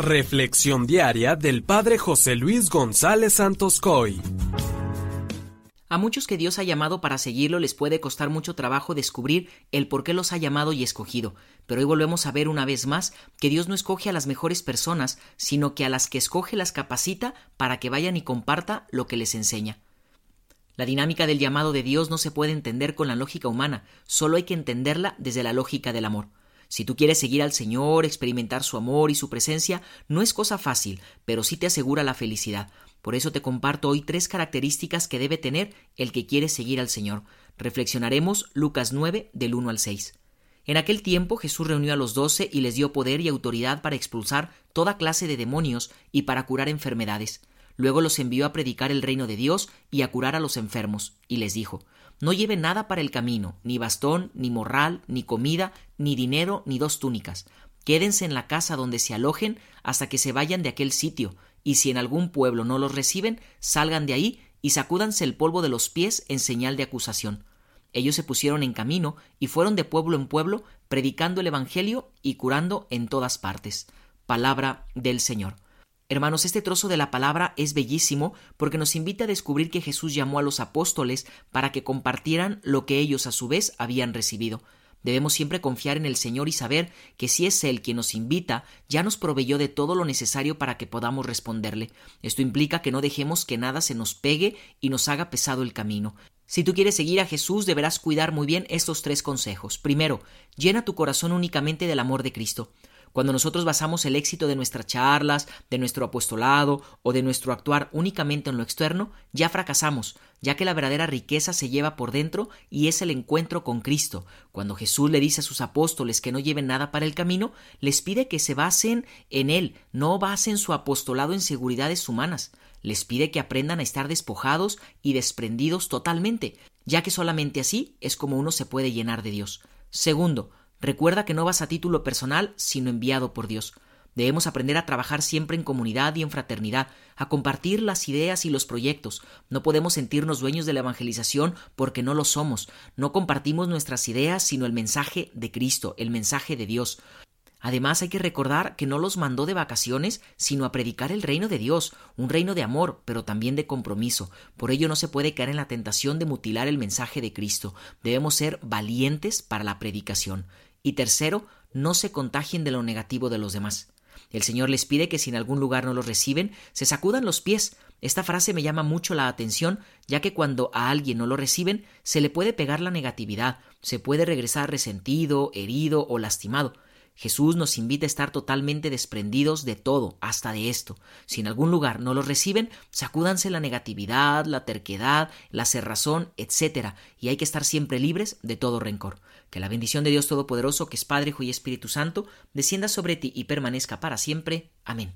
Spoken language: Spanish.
Reflexión diaria del Padre José Luis González Santos Coy. A muchos que Dios ha llamado para seguirlo les puede costar mucho trabajo descubrir el por qué los ha llamado y escogido, pero hoy volvemos a ver una vez más que Dios no escoge a las mejores personas, sino que a las que escoge las capacita para que vayan y comparta lo que les enseña. La dinámica del llamado de Dios no se puede entender con la lógica humana, solo hay que entenderla desde la lógica del amor. Si tú quieres seguir al Señor, experimentar su amor y su presencia, no es cosa fácil, pero sí te asegura la felicidad. Por eso te comparto hoy tres características que debe tener el que quiere seguir al Señor. Reflexionaremos Lucas 9 del 1 al 6. En aquel tiempo Jesús reunió a los doce y les dio poder y autoridad para expulsar toda clase de demonios y para curar enfermedades. Luego los envió a predicar el reino de Dios y a curar a los enfermos, y les dijo No lleven nada para el camino, ni bastón, ni morral, ni comida, ni dinero, ni dos túnicas. Quédense en la casa donde se alojen hasta que se vayan de aquel sitio, y si en algún pueblo no los reciben, salgan de ahí y sacúdanse el polvo de los pies en señal de acusación. Ellos se pusieron en camino y fueron de pueblo en pueblo, predicando el Evangelio y curando en todas partes. Palabra del Señor. Hermanos, este trozo de la palabra es bellísimo porque nos invita a descubrir que Jesús llamó a los apóstoles para que compartieran lo que ellos a su vez habían recibido. Debemos siempre confiar en el Señor y saber que si es Él quien nos invita, ya nos proveyó de todo lo necesario para que podamos responderle. Esto implica que no dejemos que nada se nos pegue y nos haga pesado el camino. Si tú quieres seguir a Jesús, deberás cuidar muy bien estos tres consejos. Primero, llena tu corazón únicamente del amor de Cristo. Cuando nosotros basamos el éxito de nuestras charlas, de nuestro apostolado o de nuestro actuar únicamente en lo externo, ya fracasamos, ya que la verdadera riqueza se lleva por dentro y es el encuentro con Cristo. Cuando Jesús le dice a sus apóstoles que no lleven nada para el camino, les pide que se basen en Él, no basen su apostolado en seguridades humanas. Les pide que aprendan a estar despojados y desprendidos totalmente, ya que solamente así es como uno se puede llenar de Dios. Segundo, Recuerda que no vas a título personal, sino enviado por Dios. Debemos aprender a trabajar siempre en comunidad y en fraternidad, a compartir las ideas y los proyectos. No podemos sentirnos dueños de la evangelización porque no lo somos. No compartimos nuestras ideas, sino el mensaje de Cristo, el mensaje de Dios. Además hay que recordar que no los mandó de vacaciones, sino a predicar el reino de Dios, un reino de amor, pero también de compromiso. Por ello no se puede caer en la tentación de mutilar el mensaje de Cristo. Debemos ser valientes para la predicación. Y tercero, no se contagien de lo negativo de los demás. El Señor les pide que si en algún lugar no los reciben, se sacudan los pies. Esta frase me llama mucho la atención, ya que cuando a alguien no lo reciben, se le puede pegar la negatividad, se puede regresar resentido, herido o lastimado. Jesús nos invita a estar totalmente desprendidos de todo, hasta de esto. Si en algún lugar no los reciben, sacúdanse la negatividad, la terquedad, la cerrazón, etc. Y hay que estar siempre libres de todo rencor. Que la bendición de Dios Todopoderoso, que es Padre, Hijo y Espíritu Santo, descienda sobre ti y permanezca para siempre. Amén.